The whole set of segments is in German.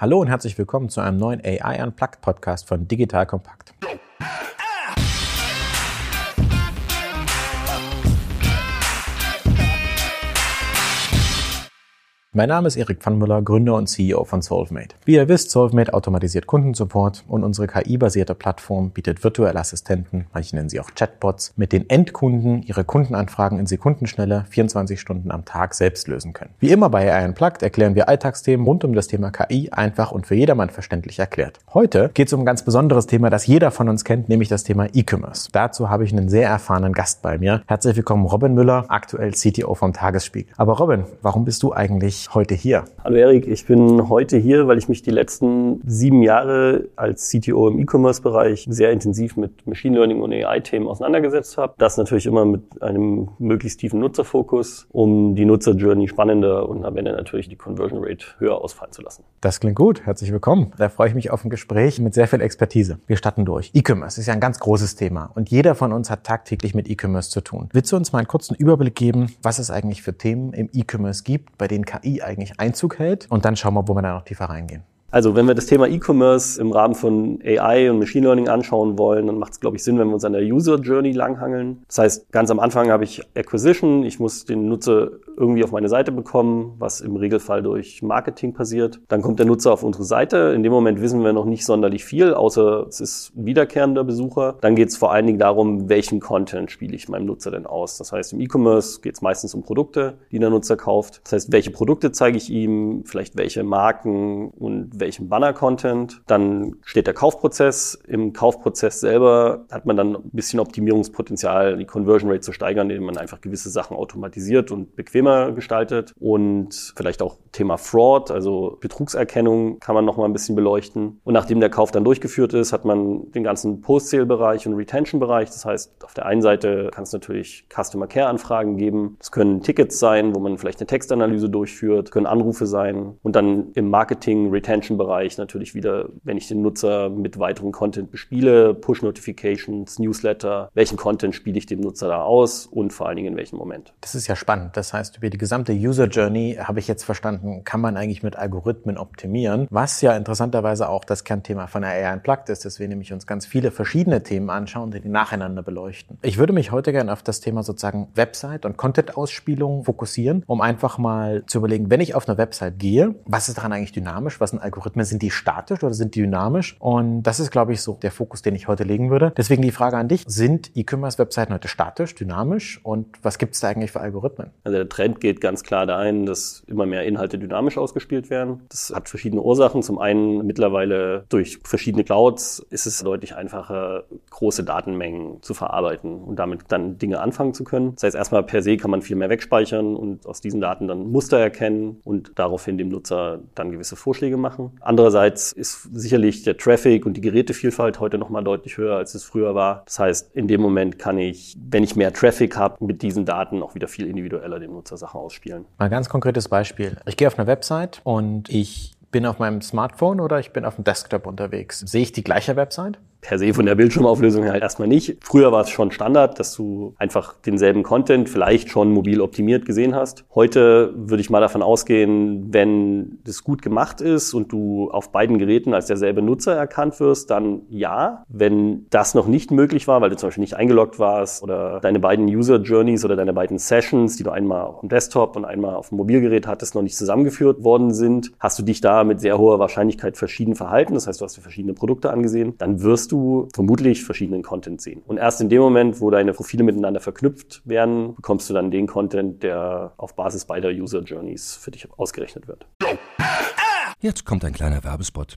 Hallo und herzlich willkommen zu einem neuen AI Unplugged Podcast von Digital Kompakt. Mein Name ist Erik Pfannmüller, Gründer und CEO von Solvemate. Wie ihr wisst, Solvemate automatisiert Kundensupport und unsere KI-basierte Plattform bietet virtuelle Assistenten, manche nennen sie auch Chatbots, mit den Endkunden ihre Kundenanfragen in Sekundenschnelle 24 Stunden am Tag selbst lösen können. Wie immer bei AI Unplugged erklären wir Alltagsthemen rund um das Thema KI einfach und für jedermann verständlich erklärt. Heute geht es um ein ganz besonderes Thema, das jeder von uns kennt, nämlich das Thema E-Commerce. Dazu habe ich einen sehr erfahrenen Gast bei mir. Herzlich willkommen Robin Müller, aktuell CTO vom Tagesspiegel. Aber Robin, warum bist du eigentlich heute hier? Hallo Erik, ich bin heute hier, weil ich mich die letzten sieben Jahre als CTO im E-Commerce-Bereich sehr intensiv mit Machine Learning und AI-Themen auseinandergesetzt habe. Das natürlich immer mit einem möglichst tiefen Nutzerfokus, um die Nutzer-Journey spannender und am Ende natürlich die Conversion Rate höher ausfallen zu lassen. Das klingt gut. Herzlich willkommen. Da freue ich mich auf ein Gespräch mit sehr viel Expertise. Wir starten durch. E-Commerce ist ja ein ganz großes Thema und jeder von uns hat tagtäglich mit E-Commerce zu tun. Willst du uns mal einen kurzen Überblick geben, was es eigentlich für Themen im E-Commerce gibt, bei denen KI eigentlich Einzug hält. Und dann schauen wir, wo wir da noch tiefer reingehen. Also wenn wir das Thema E-Commerce im Rahmen von AI und Machine Learning anschauen wollen, dann macht es, glaube ich, Sinn, wenn wir uns an der User Journey langhangeln. Das heißt, ganz am Anfang habe ich Acquisition. Ich muss den Nutzer irgendwie auf meine Seite bekommen, was im Regelfall durch Marketing passiert. Dann kommt der Nutzer auf unsere Seite. In dem Moment wissen wir noch nicht sonderlich viel, außer es ist wiederkehrender Besucher. Dann geht es vor allen Dingen darum, welchen Content spiele ich meinem Nutzer denn aus. Das heißt, im E-Commerce geht es meistens um Produkte, die der Nutzer kauft. Das heißt, welche Produkte zeige ich ihm, vielleicht welche Marken und welchen Banner-Content. Dann steht der Kaufprozess. Im Kaufprozess selber hat man dann ein bisschen Optimierungspotenzial, die Conversion Rate zu steigern, indem man einfach gewisse Sachen automatisiert und bequemer gestaltet. Und vielleicht auch Thema Fraud, also Betrugserkennung, kann man noch mal ein bisschen beleuchten. Und nachdem der Kauf dann durchgeführt ist, hat man den ganzen Post-Sale-Bereich und Retention-Bereich. Das heißt, auf der einen Seite kann es natürlich Customer Care-Anfragen geben. Es können Tickets sein, wo man vielleicht eine Textanalyse durchführt, können Anrufe sein. Und dann im Marketing-Retention-Bereich Bereich natürlich wieder, wenn ich den Nutzer mit weiterem Content bespiele, Push-Notifications, Newsletter, welchen Content spiele ich dem Nutzer da aus und vor allen Dingen in welchem Moment. Das ist ja spannend. Das heißt, über die gesamte User Journey habe ich jetzt verstanden, kann man eigentlich mit Algorithmen optimieren, was ja interessanterweise auch das Kernthema von der AI Unplugged ist, dass wir nämlich uns ganz viele verschiedene Themen anschauen, die nacheinander beleuchten. Ich würde mich heute gerne auf das Thema sozusagen Website und Content-Ausspielung fokussieren, um einfach mal zu überlegen, wenn ich auf eine Website gehe, was ist daran eigentlich dynamisch, was sind Algorithmen, sind die statisch oder sind die dynamisch? Und das ist, glaube ich, so der Fokus, den ich heute legen würde. Deswegen die Frage an dich, sind E-Commerce-Webseiten heute statisch, dynamisch und was gibt es da eigentlich für Algorithmen? Also der Trend geht ganz klar dahin, dass immer mehr Inhalte dynamisch ausgespielt werden. Das hat verschiedene Ursachen. Zum einen mittlerweile durch verschiedene Clouds ist es deutlich einfacher, große Datenmengen zu verarbeiten und damit dann Dinge anfangen zu können. Das heißt, erstmal per se kann man viel mehr wegspeichern und aus diesen Daten dann Muster erkennen und daraufhin dem Nutzer dann gewisse Vorschläge machen. Andere Andererseits ist sicherlich der Traffic und die Gerätevielfalt heute noch mal deutlich höher, als es früher war. Das heißt, in dem Moment kann ich, wenn ich mehr Traffic habe, mit diesen Daten auch wieder viel individueller dem Nutzer Sachen ausspielen. Mal ein ganz konkretes Beispiel. Ich gehe auf eine Website und ich bin auf meinem Smartphone oder ich bin auf dem Desktop unterwegs. Sehe ich die gleiche Website? Per se von der Bildschirmauflösung halt erstmal nicht. Früher war es schon Standard, dass du einfach denselben Content vielleicht schon mobil optimiert gesehen hast. Heute würde ich mal davon ausgehen, wenn das gut gemacht ist und du auf beiden Geräten als derselbe Nutzer erkannt wirst, dann ja. Wenn das noch nicht möglich war, weil du zum Beispiel nicht eingeloggt warst oder deine beiden User Journeys oder deine beiden Sessions, die du einmal auf dem Desktop und einmal auf dem Mobilgerät hattest, noch nicht zusammengeführt worden sind, hast du dich da mit sehr hoher Wahrscheinlichkeit verschieden verhalten. Das heißt, du hast dir verschiedene Produkte angesehen. Dann wirst du vermutlich verschiedenen Content sehen. Und erst in dem Moment, wo deine Profile miteinander verknüpft werden, bekommst du dann den Content, der auf Basis beider User Journeys für dich ausgerechnet wird. Jetzt kommt ein kleiner Werbespot.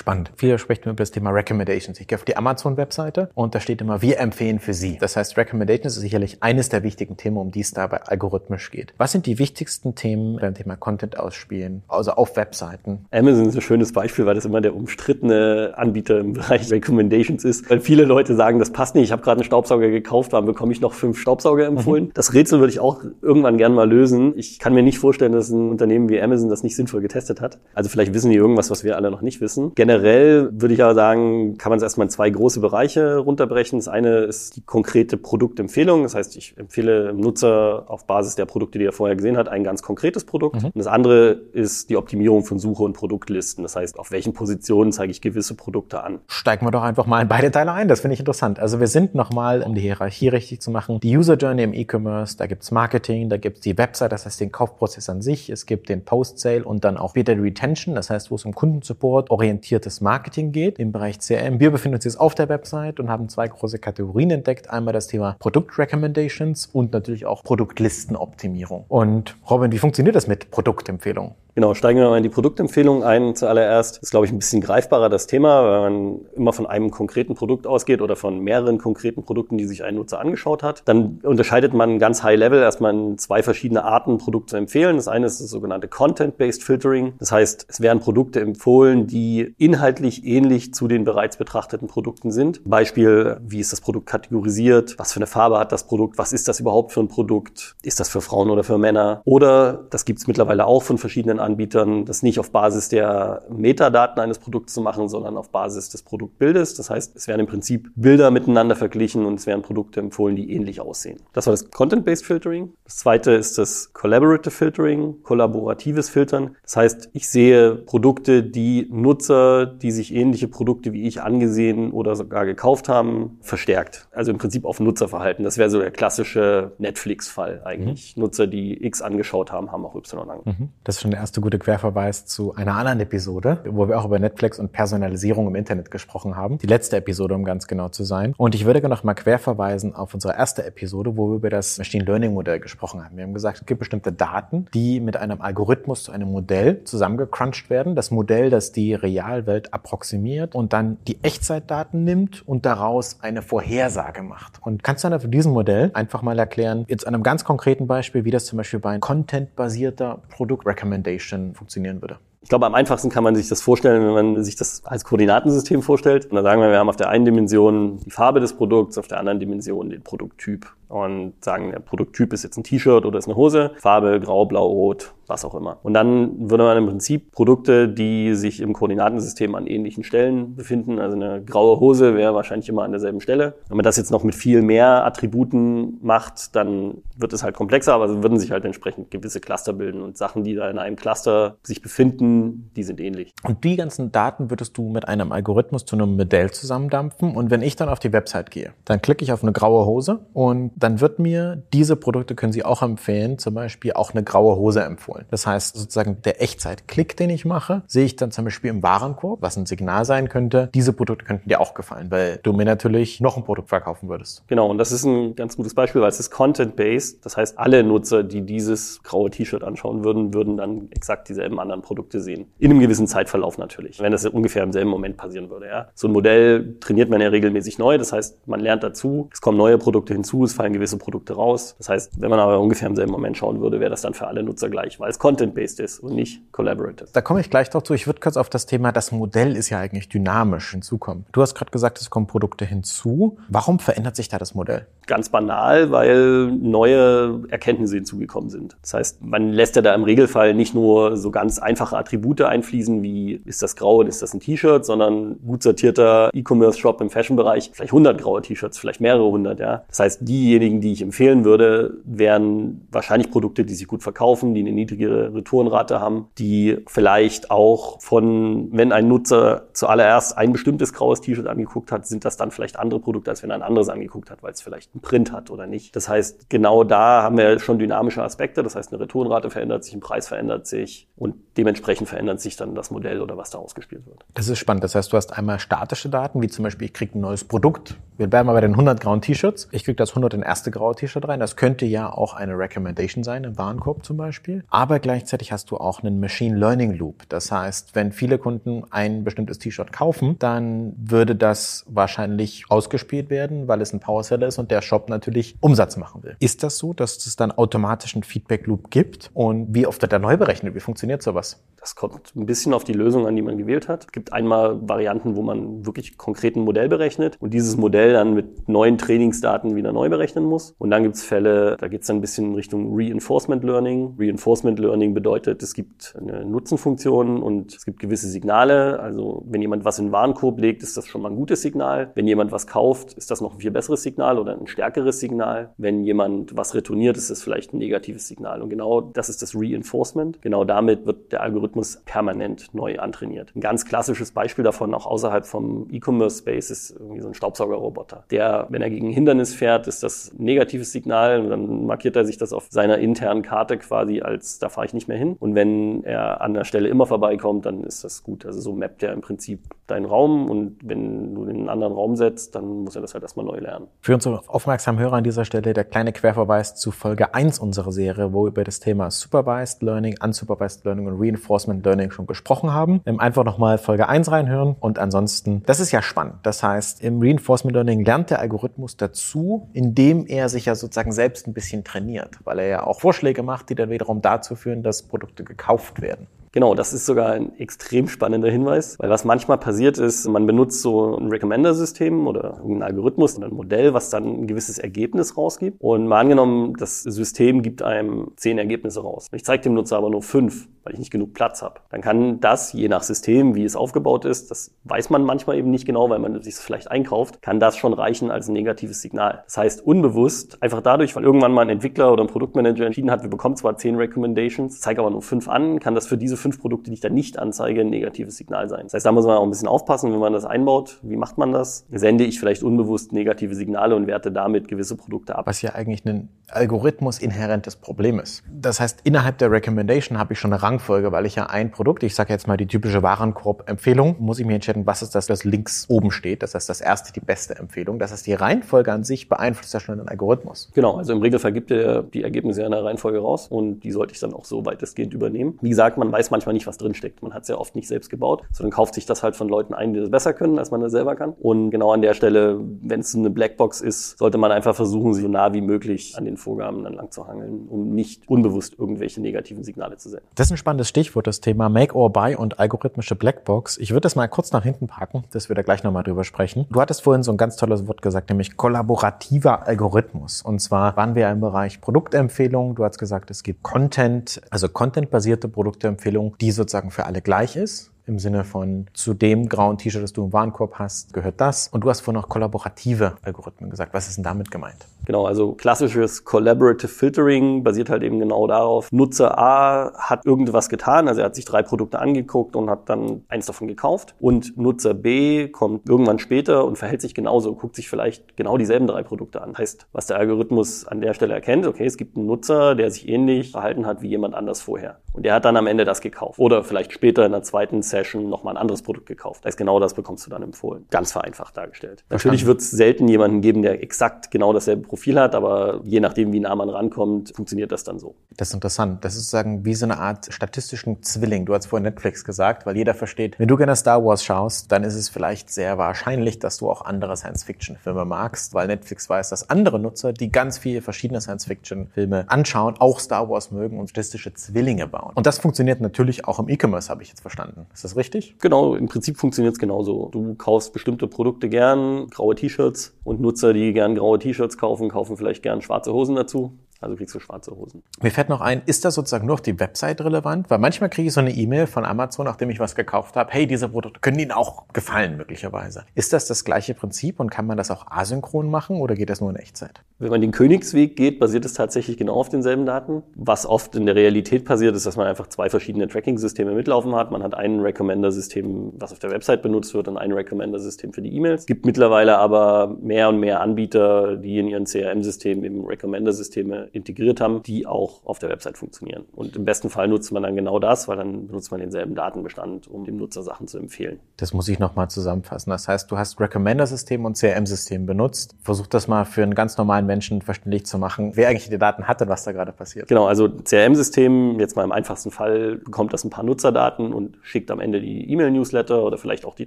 Spannend. Viele sprechen über das Thema Recommendations. Ich gehe auf die Amazon-Webseite und da steht immer, wir empfehlen für Sie. Das heißt, Recommendations ist sicherlich eines der wichtigen Themen, um die es dabei algorithmisch geht. Was sind die wichtigsten Themen beim Thema Content ausspielen, also auf Webseiten? Amazon ist ein schönes Beispiel, weil das immer der umstrittene Anbieter im Bereich Recommendations ist. Weil viele Leute sagen, das passt nicht, ich habe gerade einen Staubsauger gekauft, warum bekomme ich noch fünf Staubsauger empfohlen? Mhm. Das Rätsel würde ich auch irgendwann gern mal lösen. Ich kann mir nicht vorstellen, dass ein Unternehmen wie Amazon das nicht sinnvoll getestet hat. Also vielleicht wissen die irgendwas, was wir alle noch nicht wissen. Generell generell würde ich aber sagen, kann man es erstmal in zwei große Bereiche runterbrechen. Das eine ist die konkrete Produktempfehlung. Das heißt, ich empfehle dem Nutzer auf Basis der Produkte, die er vorher gesehen hat, ein ganz konkretes Produkt. Mhm. Und das andere ist die Optimierung von Suche und Produktlisten. Das heißt, auf welchen Positionen zeige ich gewisse Produkte an. Steigen wir doch einfach mal in beide Teile ein. Das finde ich interessant. Also wir sind nochmal, um die Hierarchie richtig zu machen, die User Journey im E-Commerce, da gibt's Marketing, da gibt's die Website, das heißt den Kaufprozess an sich, es gibt den Post-Sale und dann auch wieder Retention, das heißt, wo es um Kundensupport orientiert orientiertes Marketing geht im Bereich CRM. Wir befinden uns jetzt auf der Website und haben zwei große Kategorien entdeckt. Einmal das Thema Produkt Recommendations und natürlich auch Produktlistenoptimierung. Und Robin, wie funktioniert das mit Produktempfehlungen? Genau, steigen wir mal in die Produktempfehlung ein. Zuallererst ist, glaube ich, ein bisschen greifbarer das Thema, weil man immer von einem konkreten Produkt ausgeht oder von mehreren konkreten Produkten, die sich ein Nutzer angeschaut hat. Dann unterscheidet man ganz high level erstmal in zwei verschiedene Arten, Produkte zu empfehlen. Das eine ist das sogenannte Content-Based Filtering. Das heißt, es werden Produkte empfohlen, die inhaltlich ähnlich zu den bereits betrachteten Produkten sind. Beispiel, wie ist das Produkt kategorisiert? Was für eine Farbe hat das Produkt? Was ist das überhaupt für ein Produkt? Ist das für Frauen oder für Männer? Oder, das gibt es mittlerweile auch von verschiedenen Anbietern, das nicht auf Basis der Metadaten eines Produkts zu machen, sondern auf Basis des Produktbildes. Das heißt, es werden im Prinzip Bilder miteinander verglichen und es werden Produkte empfohlen, die ähnlich aussehen. Das war das Content-Based Filtering. Das zweite ist das Collaborative Filtering, kollaboratives Filtern. Das heißt, ich sehe Produkte, die Nutzer, die sich ähnliche Produkte wie ich angesehen oder sogar gekauft haben, verstärkt. Also im Prinzip auf Nutzerverhalten. Das wäre so der klassische Netflix-Fall eigentlich. Mhm. Nutzer, die X angeschaut haben, haben auch Y angeschaut. Mhm. Das ist schon der erste gute Querverweis zu einer anderen Episode, wo wir auch über Netflix und Personalisierung im Internet gesprochen haben. Die letzte Episode, um ganz genau zu sein. Und ich würde gerne noch mal querverweisen auf unsere erste Episode, wo wir über das Machine Learning Modell gesprochen haben. Wir haben gesagt, es gibt bestimmte Daten, die mit einem Algorithmus zu einem Modell zusammengecrunched werden. Das Modell, das die Realwelt approximiert und dann die Echtzeitdaten nimmt und daraus eine Vorhersage macht. Und kannst du dann für diesem Modell einfach mal erklären, jetzt an einem ganz konkreten Beispiel, wie das zum Beispiel bei Content-basierter Product Recommendation Navigation funktionieren würde. Ich glaube, am einfachsten kann man sich das vorstellen, wenn man sich das als Koordinatensystem vorstellt. Und dann sagen wir, wir haben auf der einen Dimension die Farbe des Produkts, auf der anderen Dimension den Produkttyp. Und sagen, der Produkttyp ist jetzt ein T-Shirt oder ist eine Hose, Farbe grau, blau, rot, was auch immer. Und dann würde man im Prinzip Produkte, die sich im Koordinatensystem an ähnlichen Stellen befinden, also eine graue Hose wäre wahrscheinlich immer an derselben Stelle. Wenn man das jetzt noch mit viel mehr Attributen macht, dann wird es halt komplexer, aber es würden sich halt entsprechend gewisse Cluster bilden und Sachen, die da in einem Cluster sich befinden, die sind ähnlich. Und die ganzen Daten würdest du mit einem Algorithmus zu einem Modell zusammendampfen. Und wenn ich dann auf die Website gehe, dann klicke ich auf eine graue Hose und dann wird mir diese Produkte können Sie auch empfehlen, zum Beispiel auch eine graue Hose empfohlen. Das heißt sozusagen der Echtzeitklick, den ich mache, sehe ich dann zum Beispiel im Warenkorb, was ein Signal sein könnte, diese Produkte könnten dir auch gefallen, weil du mir natürlich noch ein Produkt verkaufen würdest. Genau, und das ist ein ganz gutes Beispiel, weil es ist Content-based. Das heißt, alle Nutzer, die dieses graue T-Shirt anschauen würden, würden dann exakt dieselben anderen Produkte sehen. In einem gewissen Zeitverlauf natürlich, wenn das ungefähr im selben Moment passieren würde. Ja. So ein Modell trainiert man ja regelmäßig neu, das heißt, man lernt dazu, es kommen neue Produkte hinzu, es fallen gewisse Produkte raus. Das heißt, wenn man aber ungefähr im selben Moment schauen würde, wäre das dann für alle Nutzer gleich, weil es content-based ist und nicht collaborative. Da komme ich gleich drauf zu. Ich würde kurz auf das Thema, das Modell ist ja eigentlich dynamisch hinzukommen. Du hast gerade gesagt, es kommen Produkte hinzu. Warum verändert sich da das Modell? Ganz banal, weil neue Erkenntnisse hinzugekommen sind. Das heißt, man lässt ja da im Regelfall nicht nur so ganz einfache Attribute einfließen, wie ist das grau und ist das ein T-Shirt, sondern gut sortierter E-Commerce-Shop im Fashion-Bereich, vielleicht 100 graue T-Shirts, vielleicht mehrere hundert, ja. Das heißt, diejenigen, die ich empfehlen würde, wären wahrscheinlich Produkte, die sich gut verkaufen, die eine niedrigere Retourenrate haben, die vielleicht auch von, wenn ein Nutzer zuallererst ein bestimmtes graues T-Shirt angeguckt hat, sind das dann vielleicht andere Produkte, als wenn er ein anderes angeguckt hat, weil es vielleicht einen Print hat oder nicht. Das heißt, genau da haben wir schon dynamische Aspekte. Das heißt, eine Retourenrate verändert sich, ein Preis verändert sich und dementsprechend verändert sich dann das Modell oder was da ausgespielt wird. Das ist spannend. Das heißt, du hast einmal statische Daten, wie zum Beispiel, ich kriege ein neues Produkt. Wir bleiben mal bei den 100 grauen T-Shirts. Ich kriege das 100 in erste graue T-Shirt rein. Das könnte ja auch eine Recommendation sein, im Warenkorb zum Beispiel. Aber gleichzeitig hast du auch einen Machine Learning Loop. Das heißt, wenn viele Kunden ein bestimmtes T-Shirt kaufen, dann würde das wahrscheinlich ausgespielt werden, weil es ein Power Seller ist und der Shop natürlich Umsatz machen will. Ist das so, dass es dann automatisch einen Feedback Loop gibt? Und wie oft wird der neu berechnet? Wie funktioniert sowas? us. Das kommt ein bisschen auf die Lösung an, die man gewählt hat. Es gibt einmal Varianten, wo man wirklich konkret ein Modell berechnet und dieses Modell dann mit neuen Trainingsdaten wieder neu berechnen muss. Und dann gibt es Fälle, da geht es dann ein bisschen in Richtung Reinforcement Learning. Reinforcement Learning bedeutet, es gibt eine Nutzenfunktion und es gibt gewisse Signale. Also wenn jemand was in den Warenkorb legt, ist das schon mal ein gutes Signal. Wenn jemand was kauft, ist das noch ein viel besseres Signal oder ein stärkeres Signal. Wenn jemand was retourniert, ist das vielleicht ein negatives Signal. Und genau das ist das Reinforcement. Genau damit wird der Algorithmus Algorithmus permanent neu antrainiert. Ein ganz klassisches Beispiel davon, auch außerhalb vom E-Commerce-Space, ist irgendwie so ein Staubsaugerroboter. Der, wenn er gegen Hindernis fährt, ist das ein negatives Signal und dann markiert er sich das auf seiner internen Karte quasi als, da fahre ich nicht mehr hin. Und wenn er an der Stelle immer vorbeikommt, dann ist das gut. Also so mappt er im Prinzip deinen Raum und wenn du in einen anderen Raum setzt, dann muss er das halt erstmal neu lernen. Für unsere aufmerksamen Hörer an dieser Stelle der kleine Querverweis zu Folge 1 unserer Serie, wo über das Thema Supervised Learning, Unsupervised Learning und Reinforcement Reinforcement Learning schon gesprochen haben. Ähm, einfach nochmal Folge 1 reinhören und ansonsten, das ist ja spannend. Das heißt, im Reinforcement Learning lernt der Algorithmus dazu, indem er sich ja sozusagen selbst ein bisschen trainiert, weil er ja auch Vorschläge macht, die dann wiederum dazu führen, dass Produkte gekauft werden. Genau, das ist sogar ein extrem spannender Hinweis, weil was manchmal passiert ist, man benutzt so ein Recommender-System oder ein Algorithmus oder ein Modell, was dann ein gewisses Ergebnis rausgibt. Und mal angenommen, das System gibt einem zehn Ergebnisse raus. Ich zeige dem Nutzer aber nur fünf, weil ich nicht genug Platz habe. Dann kann das, je nach System, wie es aufgebaut ist, das weiß man manchmal eben nicht genau, weil man sich es vielleicht einkauft, kann das schon reichen als ein negatives Signal. Das heißt, unbewusst, einfach dadurch, weil irgendwann mal ein Entwickler oder ein Produktmanager entschieden hat, wir bekommen zwar zehn Recommendations, zeige aber nur fünf an, kann das für diese fünf Produkte, die ich da nicht anzeige, ein negatives Signal sein. Das heißt, da muss man auch ein bisschen aufpassen, wenn man das einbaut. Wie macht man das? Sende ich vielleicht unbewusst negative Signale und werte damit gewisse Produkte ab. Was ja eigentlich ein Algorithmus inhärentes Problem ist. Das heißt, innerhalb der Recommendation habe ich schon eine Rangfolge, weil ich ja ein Produkt, ich sage jetzt mal die typische Warenkorb-Empfehlung, muss ich mir entscheiden, was ist das, das links oben steht. Das heißt, das erste die beste Empfehlung. Das heißt, die Reihenfolge an sich beeinflusst ja schon den Algorithmus. Genau, also im Regelfall gibt er die Ergebnisse in der Reihenfolge raus und die sollte ich dann auch so weitestgehend übernehmen. Wie gesagt, man weiß manchmal nicht, was drin steckt. Man hat es ja oft nicht selbst gebaut, sondern kauft sich das halt von Leuten ein, die das besser können, als man das selber kann. Und genau an der Stelle, wenn es eine Blackbox ist, sollte man einfach versuchen, so nah wie möglich an den Vorgaben dann lang zu hangeln, um nicht unbewusst irgendwelche negativen Signale zu senden. Das ist ein spannendes Stichwort, das Thema Make or Buy und algorithmische Blackbox. Ich würde das mal kurz nach hinten packen, dass wir da gleich nochmal drüber sprechen. Du hattest vorhin so ein ganz tolles Wort gesagt, nämlich kollaborativer Algorithmus. Und zwar waren wir im Bereich Produktempfehlungen. Du hast gesagt, es gibt Content, also contentbasierte Produktempfehlungen, die sozusagen für alle gleich ist im Sinne von zu dem grauen T-Shirt, das du im Warenkorb hast, gehört das. Und du hast vorhin noch kollaborative Algorithmen gesagt. Was ist denn damit gemeint? Genau, also klassisches Collaborative Filtering basiert halt eben genau darauf. Nutzer A hat irgendwas getan, also er hat sich drei Produkte angeguckt und hat dann eins davon gekauft. Und Nutzer B kommt irgendwann später und verhält sich genauso, guckt sich vielleicht genau dieselben drei Produkte an. Heißt, was der Algorithmus an der Stelle erkennt, okay, es gibt einen Nutzer, der sich ähnlich verhalten hat wie jemand anders vorher. Und der hat dann am Ende das gekauft. Oder vielleicht später in der zweiten Session nochmal ein anderes Produkt gekauft. Das heißt, genau das bekommst du dann empfohlen. Ganz vereinfacht dargestellt. Natürlich wird es selten jemanden geben, der exakt genau dasselbe Profil hat, aber je nachdem, wie nah man rankommt, funktioniert das dann so. Das ist interessant. Das ist sozusagen wie so eine Art statistischen Zwilling. Du hast vorhin Netflix gesagt, weil jeder versteht, wenn du gerne Star Wars schaust, dann ist es vielleicht sehr wahrscheinlich, dass du auch andere Science-Fiction-Filme magst, weil Netflix weiß, dass andere Nutzer, die ganz viele verschiedene Science-Fiction-Filme anschauen, auch Star Wars mögen und statistische Zwillinge bauen. Und das funktioniert natürlich auch im E-Commerce, habe ich jetzt verstanden. Ist das richtig? Genau, im Prinzip funktioniert es genauso. Du kaufst bestimmte Produkte gern, graue T-Shirts und Nutzer, die gern graue T-Shirts kaufen, kaufen vielleicht gern schwarze Hosen dazu. Also kriegst du schwarze Hosen. Mir fällt noch ein, ist das sozusagen nur auf die Website relevant? Weil manchmal kriege ich so eine E-Mail von Amazon, nachdem ich was gekauft habe, hey, diese Produkte können Ihnen auch gefallen möglicherweise. Ist das das gleiche Prinzip und kann man das auch asynchron machen oder geht das nur in Echtzeit? Wenn man den Königsweg geht, basiert es tatsächlich genau auf denselben Daten. Was oft in der Realität passiert, ist, dass man einfach zwei verschiedene Tracking-Systeme mitlaufen hat. Man hat ein Recommender-System, was auf der Website benutzt wird und ein Recommender-System für die E-Mails. Es gibt mittlerweile aber mehr und mehr Anbieter, die in ihren CRM-Systemen eben Recommender-Systeme integriert haben, die auch auf der Website funktionieren. Und im besten Fall nutzt man dann genau das, weil dann benutzt man denselben Datenbestand, um dem Nutzer Sachen zu empfehlen. Das muss ich nochmal zusammenfassen. Das heißt, du hast Recommender-System und CRM-System benutzt. Versuch das mal für einen ganz normalen Menschen verständlich zu machen, wer eigentlich die Daten hat und was da gerade passiert. Genau, also CRM-System, jetzt mal im einfachsten Fall, bekommt das ein paar Nutzerdaten und schickt am Ende die E-Mail-Newsletter oder vielleicht auch die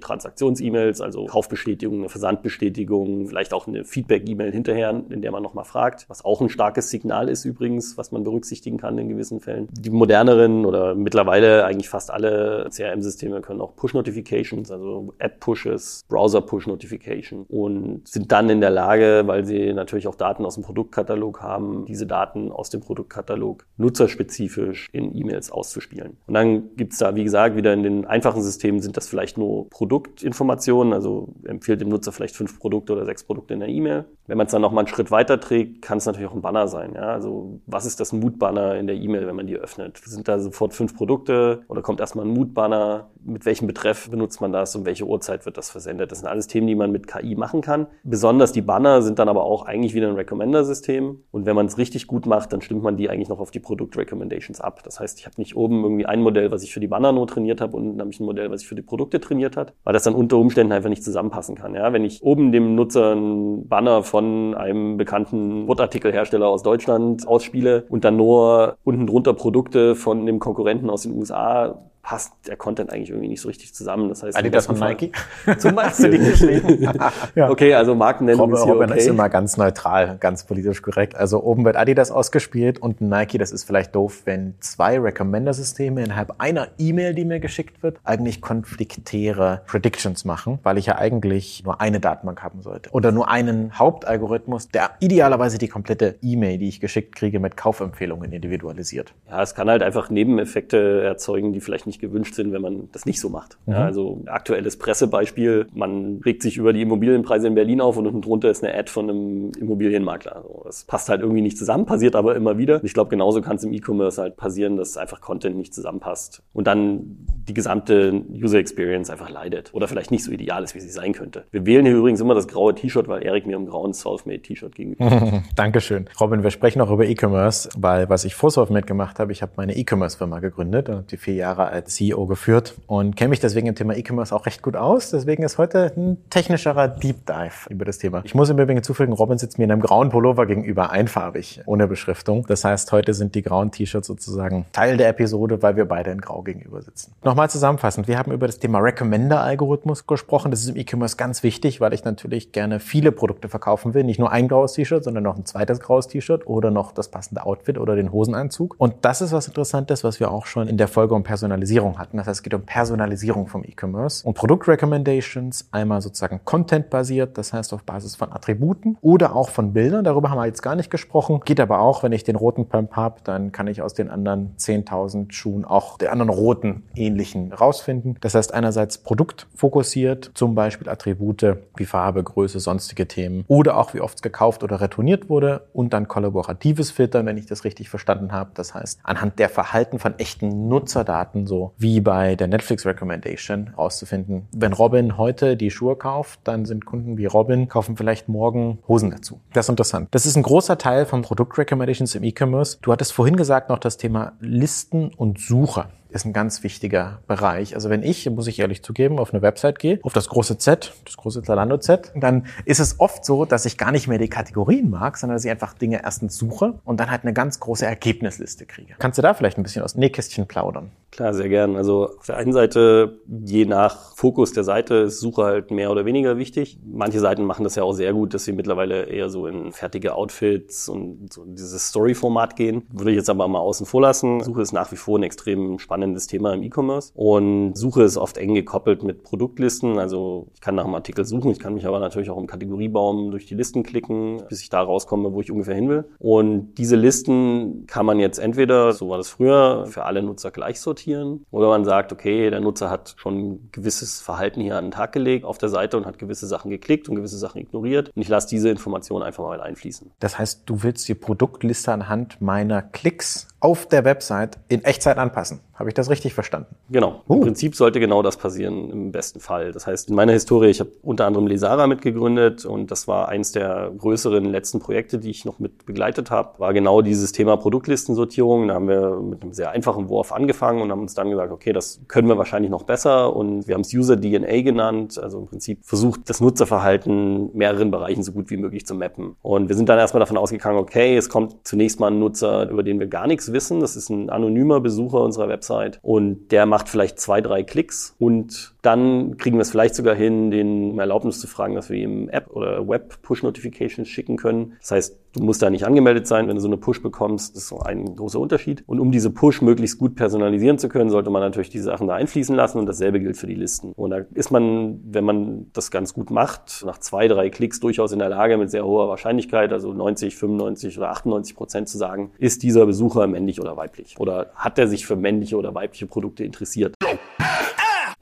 Transaktions-E-Mails, also Kaufbestätigung, eine Versandbestätigung, vielleicht auch eine Feedback-E-Mail hinterher, in der man nochmal fragt, was auch ein starkes Signal ist übrigens, was man berücksichtigen kann in gewissen Fällen. Die moderneren oder mittlerweile eigentlich fast alle CRM-Systeme können auch Push-Notifications, also App-Pushes, Browser-Push-Notification und sind dann in der Lage, weil sie natürlich auch Daten aus dem Produktkatalog haben, diese Daten aus dem Produktkatalog nutzerspezifisch in E-Mails auszuspielen. Und dann gibt's da, wie gesagt, wieder in den einfachen Systemen sind das vielleicht nur Produktinformationen, also empfiehlt dem Nutzer vielleicht fünf Produkte oder sechs Produkte in der E-Mail. Wenn man es dann noch mal einen Schritt weiter trägt, kann es natürlich auch ein Banner sein. Ja? Also was ist das Mood-Banner in der E-Mail, wenn man die öffnet? Sind da sofort fünf Produkte oder kommt erstmal ein Mood-Banner? Mit welchem Betreff benutzt man das und welche Uhrzeit wird das versendet? Das sind alles Themen, die man mit KI machen kann. Besonders die Banner sind dann aber auch eigentlich wieder ein Recommender-System. Und wenn man es richtig gut macht, dann stimmt man die eigentlich noch auf die Produkt-Recommendations ab. Das heißt, ich habe nicht oben irgendwie ein Modell, was ich für die Banner nur trainiert habe und dann habe ich ein Modell, was ich für die Produkte trainiert hat, weil das dann unter Umständen einfach nicht zusammenpassen kann. Ja? Wenn ich oben dem Nutzer einen Banner von einem bekannten Wortartikelhersteller aus Deutschland ausspiele und dann nur unten drunter Produkte von dem Konkurrenten aus den USA, passt der Content eigentlich irgendwie nicht so richtig zusammen. Das heißt, Adidas und Nike? Zum Beispiel. ja. Okay, also Markennennung Robin, ist hier Robin okay. ist immer ganz neutral, ganz politisch korrekt. Also oben wird Adidas ausgespielt und Nike, das ist vielleicht doof, wenn zwei Recommender-Systeme innerhalb einer E-Mail, die mir geschickt wird, eigentlich konfliktäre Predictions machen, weil ich ja eigentlich nur eine Datenbank haben sollte. Oder nur einen Hauptalgorithmus, der idealerweise die komplette E-Mail, die ich geschickt kriege, mit Kaufempfehlungen individualisiert. Ja, es kann halt einfach Nebeneffekte erzeugen, die vielleicht nicht gewünscht sind, wenn man das nicht so macht. Mhm. Ja, also aktuelles Pressebeispiel, man regt sich über die Immobilienpreise in Berlin auf und unten drunter ist eine Ad von einem Immobilienmakler. Also das passt halt irgendwie nicht zusammen, passiert aber immer wieder. Ich glaube, genauso kann es im E-Commerce halt passieren, dass einfach Content nicht zusammenpasst und dann die gesamte User Experience einfach leidet oder vielleicht nicht so ideal ist, wie sie sein könnte. Wir wählen hier übrigens immer das graue T-Shirt, weil Erik mir im grauen Selfmade T-Shirt gegenüber Dankeschön. Robin, wir sprechen noch über E-Commerce, weil was ich vor Selfmade gemacht habe, ich habe meine E-Commerce-Firma gegründet und habe die vier Jahre als CEO geführt und kenne mich deswegen im Thema E-Commerce auch recht gut aus. Deswegen ist heute ein technischerer Deep Dive über das Thema. Ich muss im Übrigen zufügen, Robin sitzt mir in einem grauen Pullover gegenüber, einfarbig, ohne Beschriftung. Das heißt, heute sind die grauen T-Shirts sozusagen Teil der Episode, weil wir beide in grau gegenüber sitzen. Nochmal zusammenfassend, wir haben über das Thema Recommender-Algorithmus gesprochen. Das ist im E-Commerce ganz wichtig, weil ich natürlich gerne viele Produkte verkaufen will. Nicht nur ein graues T-Shirt, sondern noch ein zweites graues T-Shirt oder noch das passende Outfit oder den Hosenanzug. Und das ist was Interessantes, was wir auch schon in der Folge um Personalisierung hatten. Das heißt, es geht um Personalisierung vom E-Commerce und Produktrecommendations, einmal sozusagen Content-basiert, das heißt auf Basis von Attributen oder auch von Bildern. Darüber haben wir jetzt gar nicht gesprochen. Geht aber auch, wenn ich den roten Pump habe, dann kann ich aus den anderen 10.000 Schuhen auch den anderen roten ähnlichen rausfinden. Das heißt einerseits produktfokussiert, zum Beispiel Attribute wie Farbe, Größe, sonstige Themen oder auch wie oft es gekauft oder retourniert wurde und dann kollaboratives Filtern, wenn ich das richtig verstanden habe. Das heißt anhand der Verhalten von echten Nutzerdaten, so wie bei der Netflix Recommendation, rauszufinden. Wenn Robin heute die Schuhe kauft, dann sind Kunden wie Robin kaufen vielleicht morgen Hosen dazu. Das ist interessant. Das ist ein großer Teil von Produktrecommendations im E-Commerce. Du hattest vorhin gesagt noch das Thema Listen und Suche. Ist ein ganz wichtiger Bereich. Also wenn ich, muss ich ehrlich zugeben, auf eine Website gehe, auf das große Z, das große Zalando Z, dann ist es oft so, dass ich gar nicht mehr die Kategorien mag, sondern dass ich einfach Dinge erstens suche und dann halt eine ganz große Ergebnisliste kriege. Kannst du da vielleicht ein bisschen aus Nähkästchen plaudern? Klar, sehr gern. Also auf der einen Seite, je nach Fokus der Seite, ist Suche halt mehr oder weniger wichtig. Manche Seiten machen das ja auch sehr gut, dass sie mittlerweile eher so in fertige Outfits und so dieses Story-Format gehen. Würde ich jetzt aber mal außen vor lassen. Suche ist nach wie vor ein extrem spannendes Thema im E-Commerce. Und Suche ist oft eng gekoppelt mit Produktlisten. Also ich kann nach einem Artikel suchen, ich kann mich aber natürlich auch im Kategoriebaum durch die Listen klicken, bis ich da rauskomme, wo ich ungefähr hin will. Und diese Listen kann man jetzt entweder, so war das früher, für alle Nutzer gleich sortieren. Oder man sagt, okay, der Nutzer hat schon ein gewisses Verhalten hier an den Tag gelegt auf der Seite und hat gewisse Sachen geklickt und gewisse Sachen ignoriert. Und ich lasse diese Informationen einfach mal einfließen. Das heißt, du willst die Produktliste anhand meiner Klicks auf der Website in Echtzeit anpassen. Habe ich das richtig verstanden? Genau. Uh. Im Prinzip sollte genau das passieren im besten Fall. Das heißt, in meiner Historie, ich habe unter anderem Lesara mitgegründet und das war eins der größeren letzten Projekte, die ich noch mit begleitet habe, war genau dieses Thema Produktlistensortierung. Da haben wir mit einem sehr einfachen Wurf angefangen und haben uns dann gesagt, okay, das können wir wahrscheinlich noch besser und wir haben es User DNA genannt, also im Prinzip versucht, das Nutzerverhalten mehreren Bereichen so gut wie möglich zu mappen. Und wir sind dann erstmal davon ausgegangen, okay, es kommt zunächst mal ein Nutzer, über den wir gar nichts wissen. Das ist ein anonymer Besucher unserer Website und der macht vielleicht zwei, drei Klicks und dann kriegen wir es vielleicht sogar hin, den um Erlaubnis zu fragen, dass wir ihm App oder Web Push Notifications schicken können. Das heißt, du musst da nicht angemeldet sein, wenn du so eine Push bekommst. Das ist so ein großer Unterschied. Und um diese Push möglichst gut personalisieren zu können, sollte man natürlich die Sachen da einfließen lassen und dasselbe gilt für die Listen. Und da ist man, wenn man das ganz gut macht, nach zwei, drei Klicks durchaus in der Lage, mit sehr hoher Wahrscheinlichkeit, also 90, 95 oder 98 Prozent zu sagen, ist dieser Besucher männlich oder weiblich? Oder hat er sich für männliche oder weibliche Produkte interessiert?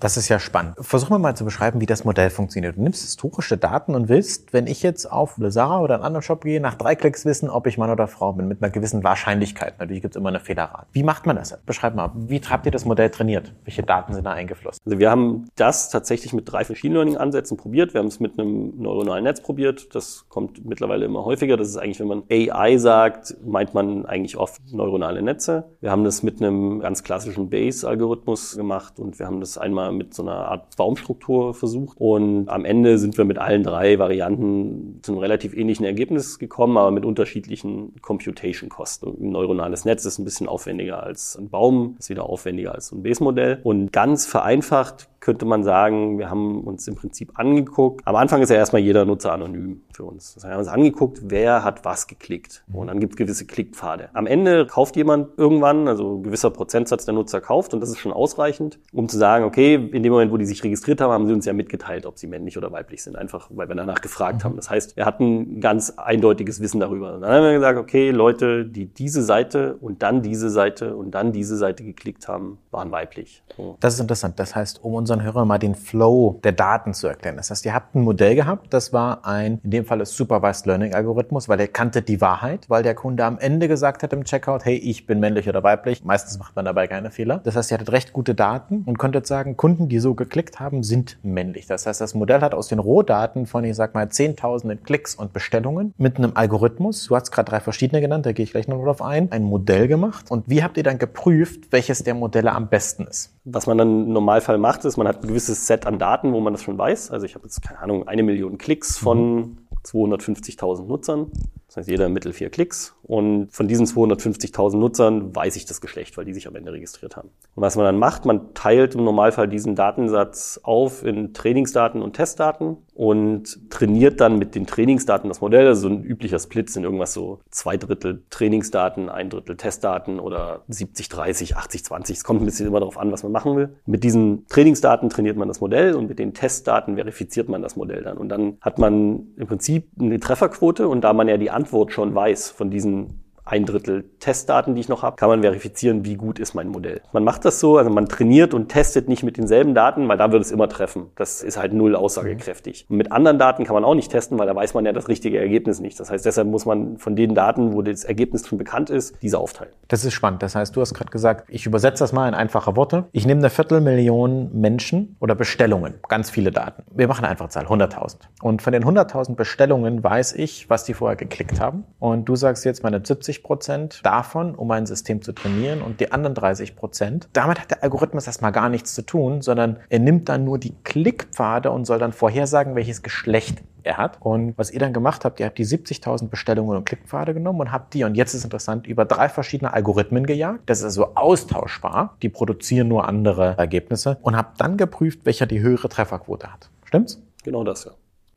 Das ist ja spannend. Versuchen wir mal zu beschreiben, wie das Modell funktioniert. Du nimmst historische Daten und willst, wenn ich jetzt auf Lazara oder einen anderen Shop gehe, nach drei Klicks wissen, ob ich Mann oder Frau bin, mit einer gewissen Wahrscheinlichkeit. Natürlich gibt es immer eine Fehlerrate. Wie macht man das? Beschreib mal, wie habt ihr das Modell trainiert? Welche Daten sind da eingeflossen? Also wir haben das tatsächlich mit drei Machine Learning-Ansätzen probiert. Wir haben es mit einem neuronalen Netz probiert. Das kommt mittlerweile immer häufiger. Das ist eigentlich, wenn man AI sagt, meint man eigentlich oft neuronale Netze. Wir haben das mit einem ganz klassischen Bayes-Algorithmus gemacht und wir haben das einmal mit so einer Art Baumstruktur versucht. Und am Ende sind wir mit allen drei Varianten zu einem relativ ähnlichen Ergebnis gekommen, aber mit unterschiedlichen Computation-Kosten. Ein neuronales Netz ist ein bisschen aufwendiger als ein Baum, ist wieder aufwendiger als ein Base-Modell. Und ganz vereinfacht könnte man sagen, wir haben uns im Prinzip angeguckt. Am Anfang ist ja erstmal jeder Nutzer anonym für uns. Das heißt, wir haben uns angeguckt, wer hat was geklickt. Und dann gibt es gewisse Klickpfade. Am Ende kauft jemand irgendwann, also ein gewisser Prozentsatz der Nutzer kauft und das ist schon ausreichend, um zu sagen, okay, in dem Moment, wo die sich registriert haben, haben sie uns ja mitgeteilt, ob sie männlich oder weiblich sind, einfach weil wir danach gefragt haben. Das heißt, wir hatten ganz eindeutiges Wissen darüber. Und dann haben wir gesagt, okay, Leute, die diese Seite und dann diese Seite und dann diese Seite geklickt haben, waren weiblich. So. Das ist interessant. Das heißt, um unseren unseren Hörern mal den Flow der Daten zu erklären. Das heißt, ihr habt ein Modell gehabt, das war ein, in dem Fall ist Supervised Learning Algorithmus, weil er kannte die Wahrheit, weil der Kunde am Ende gesagt hat im Checkout, hey, ich bin männlich oder weiblich. Meistens macht man dabei keine Fehler. Das heißt, ihr hattet recht gute Daten und konntet sagen, Kunden, die so geklickt haben, sind männlich. Das heißt, das Modell hat aus den Rohdaten von, ich sag mal, zehntausenden Klicks und Bestellungen mit einem Algorithmus, du hast gerade drei verschiedene genannt, da gehe ich gleich noch drauf ein, ein Modell gemacht. Und wie habt ihr dann geprüft, welches der Modelle am besten ist? Was man dann im Normalfall macht, ist, man hat ein gewisses Set an Daten, wo man das schon weiß. Also ich habe jetzt, keine Ahnung, eine Million Klicks von 250.000 Nutzern. Das heißt, jeder Mittel vier Klicks. Und von diesen 250.000 Nutzern weiß ich das Geschlecht, weil die sich am Ende registriert haben. Und was man dann macht, man teilt im Normalfall diesen Datensatz auf in Trainingsdaten und Testdaten und trainiert dann mit den Trainingsdaten das Modell. Also so ein üblicher Split sind irgendwas so zwei Drittel Trainingsdaten, ein Drittel Testdaten oder 70, 30, 80, 20. Es kommt ein bisschen immer darauf an, was man machen will. Mit diesen Trainingsdaten trainiert man das Modell und mit den Testdaten verifiziert man das Modell dann. Und dann hat man im Prinzip eine Trefferquote und da man ja die Antwort schon weiß von diesen ein Drittel Testdaten, die ich noch habe, kann man verifizieren, wie gut ist mein Modell. Man macht das so, also man trainiert und testet nicht mit denselben Daten, weil da wird es immer treffen. Das ist halt null aussagekräftig. Und mit anderen Daten kann man auch nicht testen, weil da weiß man ja das richtige Ergebnis nicht. Das heißt, deshalb muss man von den Daten, wo das Ergebnis schon bekannt ist, diese aufteilen. Das ist spannend. Das heißt, du hast gerade gesagt, ich übersetze das mal in einfache Worte. Ich nehme eine Viertelmillion Menschen oder Bestellungen, ganz viele Daten. Wir machen einfach Zahl, 100.000. Und von den 100.000 Bestellungen weiß ich, was die vorher geklickt haben. Und du sagst jetzt, meine 70 Prozent davon, um ein System zu trainieren und die anderen 30 Prozent. Damit hat der Algorithmus erstmal gar nichts zu tun, sondern er nimmt dann nur die Klickpfade und soll dann vorhersagen, welches Geschlecht er hat. Und was ihr dann gemacht habt, ihr habt die 70.000 Bestellungen und Klickpfade genommen und habt die, und jetzt ist interessant, über drei verschiedene Algorithmen gejagt. Das ist also austauschbar. Die produzieren nur andere Ergebnisse und habt dann geprüft, welcher die höhere Trefferquote hat. Stimmt's? Genau das, ja.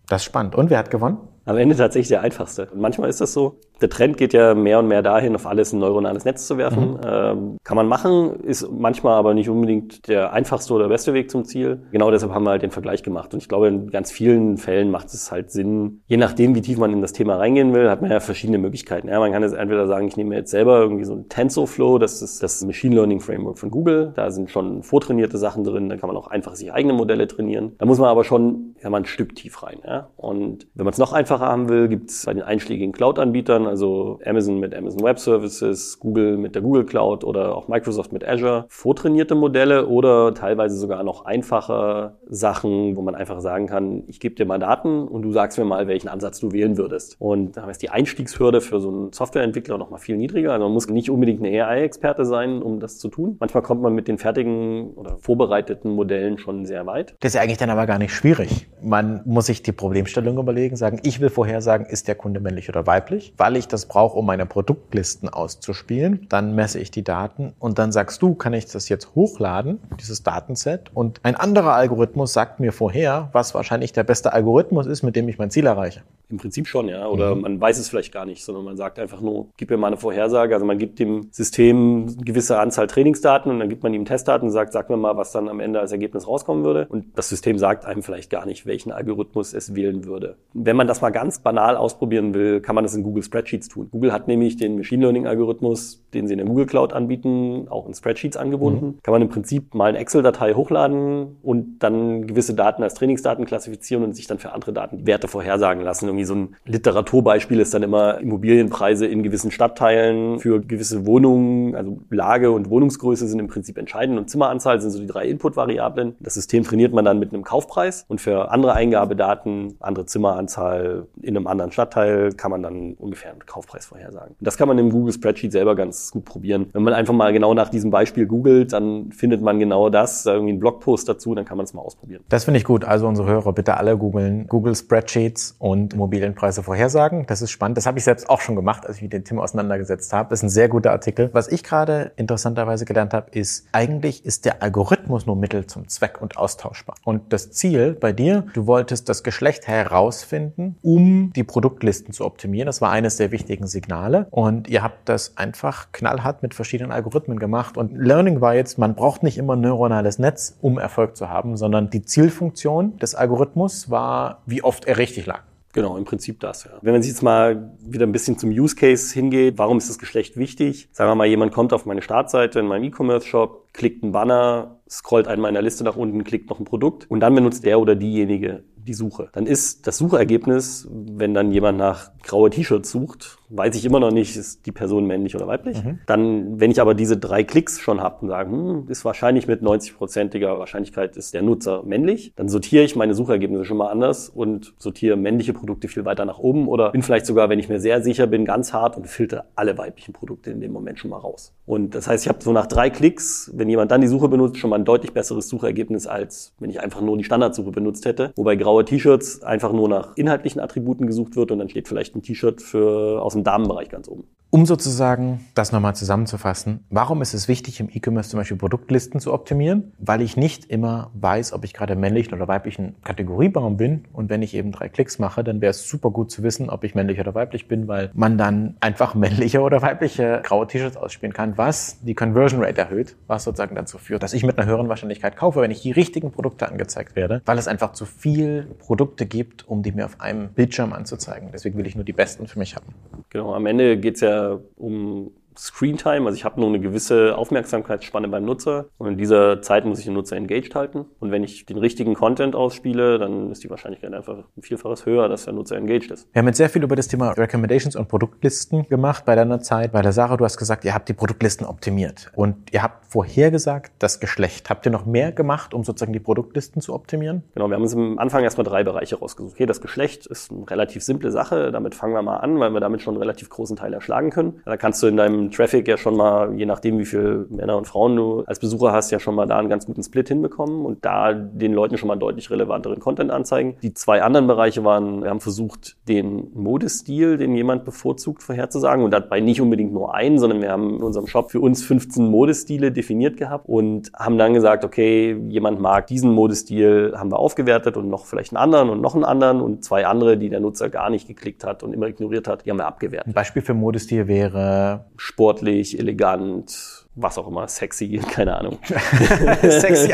Das ist spannend. Und wer hat gewonnen? Am Ende tatsächlich der einfachste. Und manchmal ist das so. Der Trend geht ja mehr und mehr dahin, auf alles ein neuronales Netz zu werfen. Mhm. Ähm, kann man machen, ist manchmal aber nicht unbedingt der einfachste oder beste Weg zum Ziel. Genau deshalb haben wir halt den Vergleich gemacht. Und ich glaube, in ganz vielen Fällen macht es halt Sinn, je nachdem, wie tief man in das Thema reingehen will, hat man ja verschiedene Möglichkeiten. Ja, man kann jetzt entweder sagen, ich nehme jetzt selber irgendwie so ein TensorFlow, das ist das Machine Learning Framework von Google. Da sind schon vortrainierte Sachen drin, da kann man auch einfach sich eigene Modelle trainieren. Da muss man aber schon ja, mal ein Stück tief rein. Ja? Und wenn man es noch einfacher haben will, gibt es bei den einschlägigen Cloud-Anbietern, also Amazon mit Amazon Web Services, Google mit der Google Cloud oder auch Microsoft mit Azure, vortrainierte Modelle oder teilweise sogar noch einfache Sachen, wo man einfach sagen kann, ich gebe dir mal Daten und du sagst mir mal, welchen Ansatz du wählen würdest. Und da ist die Einstiegshürde für so einen Softwareentwickler noch mal viel niedriger. Also man muss nicht unbedingt eine AI-Experte sein, um das zu tun. Manchmal kommt man mit den fertigen oder vorbereiteten Modellen schon sehr weit. Das ist ja eigentlich dann aber gar nicht schwierig. Man muss sich die Problemstellung überlegen, sagen, ich will vorhersagen, ist der Kunde männlich oder weiblich, weil ich das brauche, um meine Produktlisten auszuspielen. Dann messe ich die Daten und dann sagst du, kann ich das jetzt hochladen, dieses Datenset und ein anderer Algorithmus sagt mir vorher, was wahrscheinlich der beste Algorithmus ist, mit dem ich mein Ziel erreiche. Im Prinzip schon, ja. Oder mhm. man weiß es vielleicht gar nicht, sondern man sagt einfach nur, gib mir mal eine Vorhersage. Also man gibt dem System eine gewisse Anzahl Trainingsdaten und dann gibt man ihm Testdaten und sagt, sag mir mal, was dann am Ende als Ergebnis rauskommen würde. Und das System sagt einem vielleicht gar nicht, welchen Algorithmus es wählen würde. Wenn man das mal ganz banal ausprobieren will, kann man das in Google Spreadsheets tun. Google hat nämlich den Machine Learning Algorithmus, den sie in der Google Cloud anbieten, auch in Spreadsheets angebunden. Mhm. Kann man im Prinzip mal eine Excel-Datei hochladen und dann gewisse Daten als Trainingsdaten klassifizieren und sich dann für andere Daten Werte vorhersagen lassen. Irgendwie so ein Literaturbeispiel ist dann immer Immobilienpreise in gewissen Stadtteilen für gewisse Wohnungen, also Lage und Wohnungsgröße sind im Prinzip entscheidend und Zimmeranzahl sind so die drei Input-Variablen. Das System trainiert man dann mit einem Kaufpreis und für andere Eingabedaten, andere Zimmeranzahl in einem anderen Stadtteil kann man dann ungefähr Kaufpreis vorhersagen. Das kann man im Google Spreadsheet selber ganz gut probieren. Wenn man einfach mal genau nach diesem Beispiel googelt, dann findet man genau das, da irgendwie einen Blogpost dazu, dann kann man es mal ausprobieren. Das finde ich gut. Also unsere Hörer bitte alle googeln Google Spreadsheets und Immobilienpreise vorhersagen. Das ist spannend. Das habe ich selbst auch schon gemacht, als ich mit dem Thema auseinandergesetzt habe. Das ist ein sehr guter Artikel. Was ich gerade interessanterweise gelernt habe, ist, eigentlich ist der Algorithmus nur Mittel zum Zweck und austauschbar. Und das Ziel bei dir, du wolltest das Geschlecht herausfinden, um die Produktlisten zu optimieren. Das war eines der wichtigen Signale. Und ihr habt das einfach knallhart mit verschiedenen Algorithmen gemacht. Und Learning war jetzt, man braucht nicht immer ein neuronales Netz, um Erfolg zu haben, sondern die Zielfunktion des Algorithmus war, wie oft er richtig lag. Genau, im Prinzip das, ja. Wenn man sich jetzt mal wieder ein bisschen zum Use Case hingeht, warum ist das Geschlecht wichtig? Sagen wir mal, jemand kommt auf meine Startseite in meinem E-Commerce-Shop, klickt einen Banner, scrollt einmal in der Liste nach unten, klickt noch ein Produkt und dann benutzt der oder diejenige die Suche. Dann ist das Suchergebnis, wenn dann jemand nach graue T-Shirts sucht, weiß ich immer noch nicht, ist die Person männlich oder weiblich. Mhm. Dann, wenn ich aber diese drei Klicks schon habe und sage, hm, ist wahrscheinlich mit 90-prozentiger Wahrscheinlichkeit ist der Nutzer männlich, dann sortiere ich meine Suchergebnisse schon mal anders und sortiere männliche Produkte viel weiter nach oben oder bin vielleicht sogar, wenn ich mir sehr sicher bin, ganz hart und filter alle weiblichen Produkte in dem Moment schon mal raus. Und das heißt, ich habe so nach drei Klicks, wenn jemand dann die Suche benutzt, schon mal ein deutlich besseres Suchergebnis, als wenn ich einfach nur die Standardsuche benutzt hätte. Wobei graue T-Shirts einfach nur nach inhaltlichen Attributen gesucht wird und dann steht vielleicht ein T-Shirt für aus dem Damenbereich ganz oben. Um sozusagen das nochmal zusammenzufassen, warum ist es wichtig, im E-Commerce zum Beispiel Produktlisten zu optimieren? Weil ich nicht immer weiß, ob ich gerade männlichen oder weiblichen Kategoriebaum bin. Und wenn ich eben drei Klicks mache, dann wäre es super gut zu wissen, ob ich männlich oder weiblich bin, weil man dann einfach männliche oder weibliche graue T-Shirts ausspielen kann, was die Conversion Rate erhöht, was sozusagen dazu führt, dass ich mit einer höheren Wahrscheinlichkeit kaufe, wenn ich die richtigen Produkte angezeigt werde, weil es einfach zu viel Produkte gibt, um die mir auf einem Bildschirm anzuzeigen. Deswegen will ich nur die besten für mich haben. Genau, am Ende geht es ja um Screentime, also ich habe nur eine gewisse Aufmerksamkeitsspanne beim Nutzer und in dieser Zeit muss ich den Nutzer engaged halten. Und wenn ich den richtigen Content ausspiele, dann ist die Wahrscheinlichkeit einfach ein Vielfaches höher, dass der Nutzer engaged ist. Wir haben jetzt sehr viel über das Thema Recommendations und Produktlisten gemacht bei deiner Zeit. Bei der Sarah, du hast gesagt, ihr habt die Produktlisten optimiert und ihr habt vorhergesagt das Geschlecht. Habt ihr noch mehr gemacht, um sozusagen die Produktlisten zu optimieren? Genau, wir haben uns am Anfang erstmal drei Bereiche rausgesucht. Okay, das Geschlecht ist eine relativ simple Sache, damit fangen wir mal an, weil wir damit schon einen relativ großen Teil erschlagen können. Da kannst du in deinem Traffic ja schon mal, je nachdem wie viele Männer und Frauen du als Besucher hast, ja schon mal da einen ganz guten Split hinbekommen und da den Leuten schon mal deutlich relevanteren Content anzeigen. Die zwei anderen Bereiche waren, wir haben versucht, den Modestil, den jemand bevorzugt, vorherzusagen und dabei nicht unbedingt nur einen, sondern wir haben in unserem Shop für uns 15 Modestile definiert gehabt und haben dann gesagt, okay, jemand mag diesen Modestil, haben wir aufgewertet und noch vielleicht einen anderen und noch einen anderen und zwei andere, die der Nutzer gar nicht geklickt hat und immer ignoriert hat, die haben wir abgewertet. Ein Beispiel für Modestil wäre sportlich, elegant, was auch immer, sexy, keine Ahnung. sexy.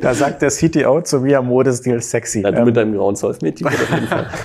Da sagt der CTO zu mir Modestil sexy. Ja, du ähm, mit deinem grauen Selfmade-Team auf jeden Fall.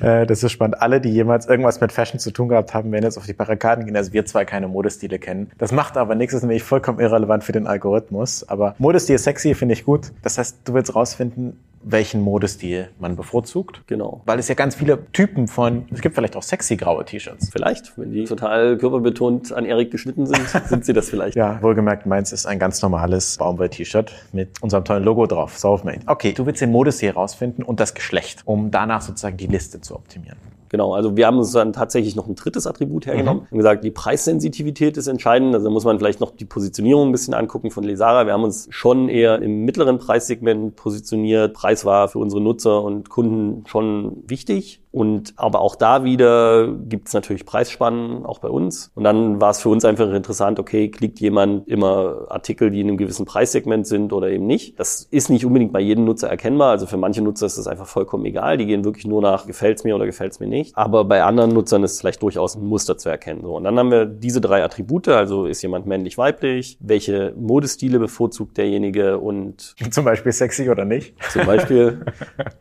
Äh, das ist spannend. Alle, die jemals irgendwas mit Fashion zu tun gehabt haben, werden jetzt auf die Barrikaden gehen, dass wir zwei keine Modestile kennen. Das macht aber nichts, ist nämlich vollkommen irrelevant für den Algorithmus. Aber Modestil sexy finde ich gut. Das heißt, du willst rausfinden, welchen Modestil man bevorzugt. Genau. Weil es ja ganz viele Typen von, es gibt vielleicht auch sexy graue T-Shirts. Vielleicht, wenn die total körperbetont an Erik geschnitten sind, sind sie das vielleicht. Ja, wohlgemerkt, meins ist ein ganz normales Baumwoll-T-Shirt mit unserem tollen Logo drauf, Selfmade. Okay, du willst den Modestil rausfinden und das Geschlecht, um danach sozusagen die Liste zu optimieren. Genau, also wir haben uns dann tatsächlich noch ein drittes Attribut hergenommen mhm. und gesagt, die Preissensitivität ist entscheidend. Also muss man vielleicht noch die Positionierung ein bisschen angucken von Lesara. Wir haben uns schon eher im mittleren Preissegment positioniert. Preis war für unsere Nutzer und Kunden schon wichtig. Und aber auch da wieder gibt es natürlich Preisspannen, auch bei uns. Und dann war es für uns einfach interessant, okay, klickt jemand immer Artikel, die in einem gewissen Preissegment sind oder eben nicht. Das ist nicht unbedingt bei jedem Nutzer erkennbar. Also für manche Nutzer ist das einfach vollkommen egal. Die gehen wirklich nur nach, gefällt's mir oder gefällt's mir nicht. Aber bei anderen Nutzern ist vielleicht durchaus ein Muster zu erkennen. So, und dann haben wir diese drei Attribute. Also ist jemand männlich, weiblich? Welche Modestile bevorzugt derjenige? Und zum Beispiel sexy oder nicht? Zum Beispiel.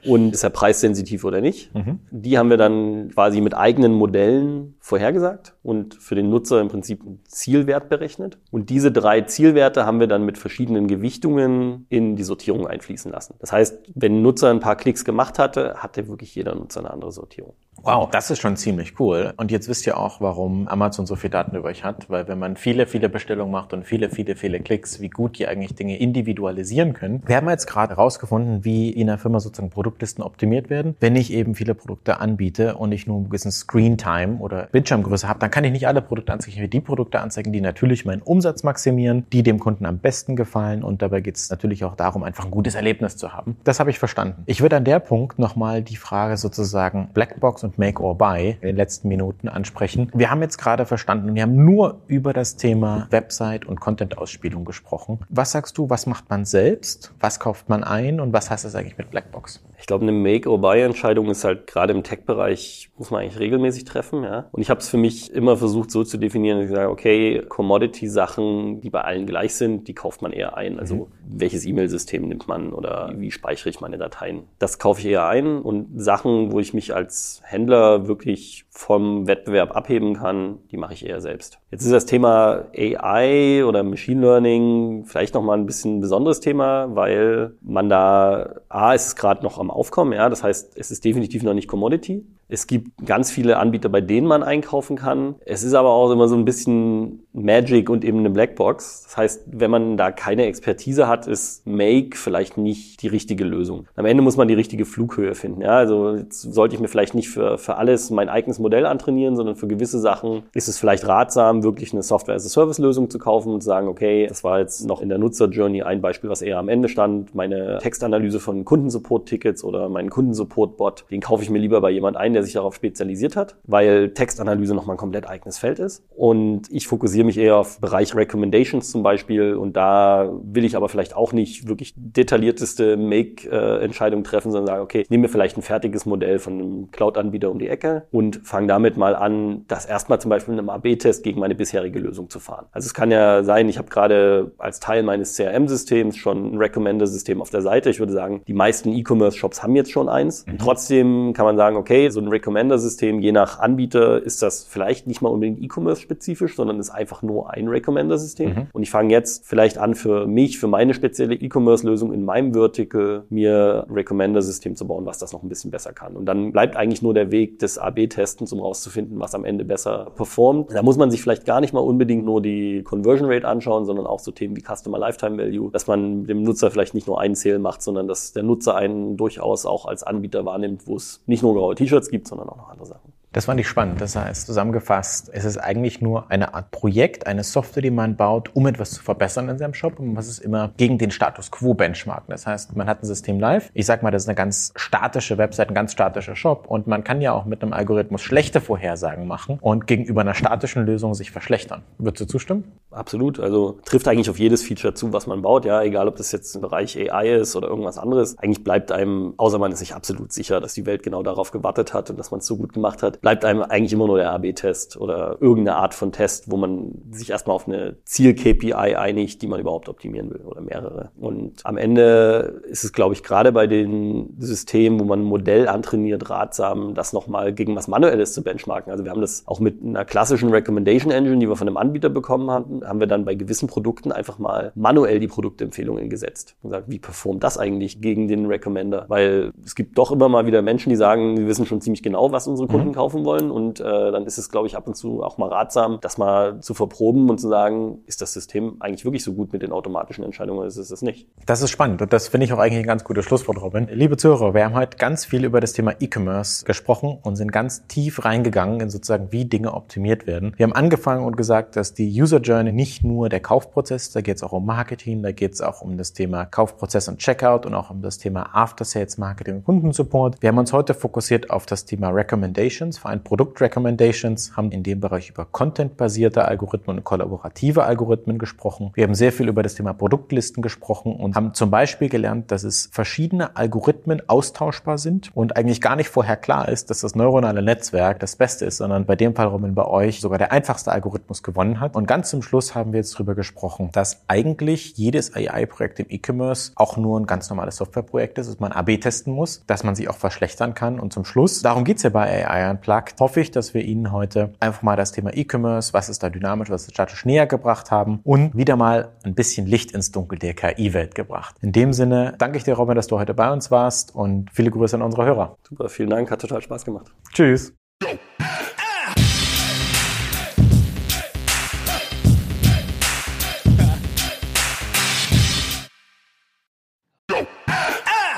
und ist er preissensitiv oder nicht? Mhm die haben wir dann quasi mit eigenen Modellen vorhergesagt und für den Nutzer im Prinzip einen Zielwert berechnet. Und diese drei Zielwerte haben wir dann mit verschiedenen Gewichtungen in die Sortierung einfließen lassen. Das heißt, wenn ein Nutzer ein paar Klicks gemacht hatte, hatte wirklich jeder Nutzer eine andere Sortierung. Wow, das ist schon ziemlich cool. Und jetzt wisst ihr auch, warum Amazon so viel Daten über euch hat, weil wenn man viele, viele Bestellungen macht und viele, viele, viele Klicks, wie gut die eigentlich Dinge individualisieren können. Wir haben jetzt gerade herausgefunden, wie in der Firma sozusagen Produktlisten optimiert werden. Wenn ich eben viele Produkte anbiete und ich nur einen gewissen Screen Time oder Bildschirmgröße habe, dann kann ich nicht alle Produkte anzeigen. Ich will die Produkte anzeigen, die natürlich meinen Umsatz maximieren, die dem Kunden am besten gefallen. Und dabei geht es natürlich auch darum, einfach ein gutes Erlebnis zu haben. Das habe ich verstanden. Ich würde an der Punkt nochmal die Frage sozusagen Blackbox und Make or Buy in den letzten Minuten ansprechen. Wir haben jetzt gerade verstanden, wir haben nur über das Thema Website und Content-Ausspielung gesprochen. Was sagst du, was macht man selbst? Was kauft man ein? Und was heißt das eigentlich mit Blackbox? Ich glaube, eine Make-or-Buy-Entscheidung ist halt gerade im Tech-Bereich, muss man eigentlich regelmäßig treffen. Ja? Und ich habe es für mich immer versucht so zu definieren, dass ich sage, okay, Commodity-Sachen, die bei allen gleich sind, die kauft man eher ein. Also mhm. welches E-Mail-System nimmt man oder wie speichere ich meine Dateien? Das kaufe ich eher ein. Und Sachen, wo ich mich als Händler wirklich vom Wettbewerb abheben kann, die mache ich eher selbst. Jetzt ist das Thema AI oder Machine Learning vielleicht noch mal ein bisschen ein besonderes Thema, weil man da A ist es gerade noch am Aufkommen, ja, das heißt, es ist definitiv noch nicht Commodity. Es gibt ganz viele Anbieter, bei denen man einkaufen kann. Es ist aber auch immer so ein bisschen Magic und eben eine Blackbox. Das heißt, wenn man da keine Expertise hat, ist Make vielleicht nicht die richtige Lösung. Am Ende muss man die richtige Flughöhe finden. Ja, also jetzt sollte ich mir vielleicht nicht für, für alles mein eigenes Modell antrainieren, sondern für gewisse Sachen ist es vielleicht ratsam, wirklich eine Software-as-a-Service-Lösung zu kaufen und zu sagen, okay, das war jetzt noch in der Nutzer-Journey ein Beispiel, was eher am Ende stand. Meine Textanalyse von Kundensupport-Tickets oder meinen Kundensupport-Bot, den kaufe ich mir lieber bei jemand ein, der sich darauf spezialisiert hat, weil Textanalyse nochmal ein komplett eigenes Feld ist. Und ich fokussiere mich eher auf Bereich Recommendations zum Beispiel. Und da will ich aber vielleicht auch nicht wirklich detaillierteste Make-Entscheidungen treffen, sondern sage, okay, ich nehme mir vielleicht ein fertiges Modell von einem Cloud-Anbieter um die Ecke und fange damit mal an, das erstmal zum Beispiel in einem AB-Test gegen meine bisherige Lösung zu fahren. Also es kann ja sein, ich habe gerade als Teil meines CRM-Systems schon ein Recommender-System auf der Seite. Ich würde sagen, die meisten E-Commerce-Shops haben jetzt schon eins. Mhm. Trotzdem kann man sagen, okay, so ein Recommender-System, je nach Anbieter ist das vielleicht nicht mal unbedingt E-Commerce-spezifisch, sondern ist einfach nur ein Recommender-System. Mhm. Und ich fange jetzt vielleicht an, für mich, für meine spezielle E-Commerce-Lösung in meinem Vertical mir ein Recommender-System zu bauen, was das noch ein bisschen besser kann. Und dann bleibt eigentlich nur der Weg des AB-Testens, um rauszufinden, was am Ende besser performt. Da muss man sich vielleicht gar nicht mal unbedingt nur die Conversion Rate anschauen, sondern auch so Themen wie Customer Lifetime Value, dass man dem Nutzer vielleicht nicht nur einen Sale macht, sondern dass der Nutzer einen durchaus auch als Anbieter wahrnimmt, wo es nicht nur graue T-Shirts gibt, sondern auch noch andere Sachen. Das fand ich spannend. Das heißt, zusammengefasst, es ist eigentlich nur eine Art Projekt, eine Software, die man baut, um etwas zu verbessern in seinem Shop. Und was ist immer gegen den Status Quo benchmarken. Das heißt, man hat ein System live. Ich sag mal, das ist eine ganz statische Website, ein ganz statischer Shop. Und man kann ja auch mit einem Algorithmus schlechte Vorhersagen machen und gegenüber einer statischen Lösung sich verschlechtern. Würdest du zustimmen? Absolut. Also trifft eigentlich auf jedes Feature zu, was man baut. Ja, egal ob das jetzt im Bereich AI ist oder irgendwas anderes. Eigentlich bleibt einem, außer man ist sich absolut sicher, dass die Welt genau darauf gewartet hat und dass man es so gut gemacht hat, bleibt einem eigentlich immer nur der AB-Test oder irgendeine Art von Test, wo man sich erstmal auf eine Ziel-KPI einigt, die man überhaupt optimieren will oder mehrere. Und am Ende ist es, glaube ich, gerade bei den Systemen, wo man ein Modell antrainiert, ratsam, das nochmal gegen was Manuelles zu benchmarken. Also wir haben das auch mit einer klassischen Recommendation Engine, die wir von einem Anbieter bekommen hatten, haben wir dann bei gewissen Produkten einfach mal manuell die Produktempfehlungen gesetzt und gesagt, wie performt das eigentlich gegen den Recommender? Weil es gibt doch immer mal wieder Menschen, die sagen, wir wissen schon ziemlich genau, was unsere Kunden mhm. kaufen wollen und äh, dann ist es, glaube ich, ab und zu auch mal ratsam, das mal zu verproben und zu sagen, ist das System eigentlich wirklich so gut mit den automatischen Entscheidungen oder ist es das nicht? Das ist spannend und das finde ich auch eigentlich ein ganz gutes Schlusswort, Robin. Liebe Zuhörer, wir haben heute ganz viel über das Thema E-Commerce gesprochen und sind ganz tief reingegangen in sozusagen, wie Dinge optimiert werden. Wir haben angefangen und gesagt, dass die User Journey nicht nur der Kaufprozess, da geht es auch um Marketing, da geht es auch um das Thema Kaufprozess und Checkout und auch um das Thema After Sales Marketing und Kundensupport. Wir haben uns heute fokussiert auf das Thema Recommendations für ein Produkt Product Recommendations, haben in dem Bereich über Content-basierte Algorithmen und kollaborative Algorithmen gesprochen. Wir haben sehr viel über das Thema Produktlisten gesprochen und haben zum Beispiel gelernt, dass es verschiedene Algorithmen austauschbar sind und eigentlich gar nicht vorher klar ist, dass das neuronale Netzwerk das Beste ist, sondern bei dem Fall, Robin, bei euch sogar der einfachste Algorithmus gewonnen hat. Und ganz zum Schluss haben wir jetzt darüber gesprochen, dass eigentlich jedes AI-Projekt im E-Commerce auch nur ein ganz normales Softwareprojekt ist, dass man AB testen muss, dass man sich auch verschlechtern kann. Und zum Schluss, darum geht's ja bei AI Unplugged, hoffe ich, dass wir Ihnen heute einfach mal das Thema E-Commerce, was ist da dynamisch, was ist statisch näher gebracht haben und wieder mal ein bisschen Licht ins Dunkel der KI-Welt gebracht. In dem Sinne danke ich dir, Robin, dass du heute bei uns warst und viele Grüße an unsere Hörer. Super, vielen Dank, hat total Spaß gemacht. Tschüss.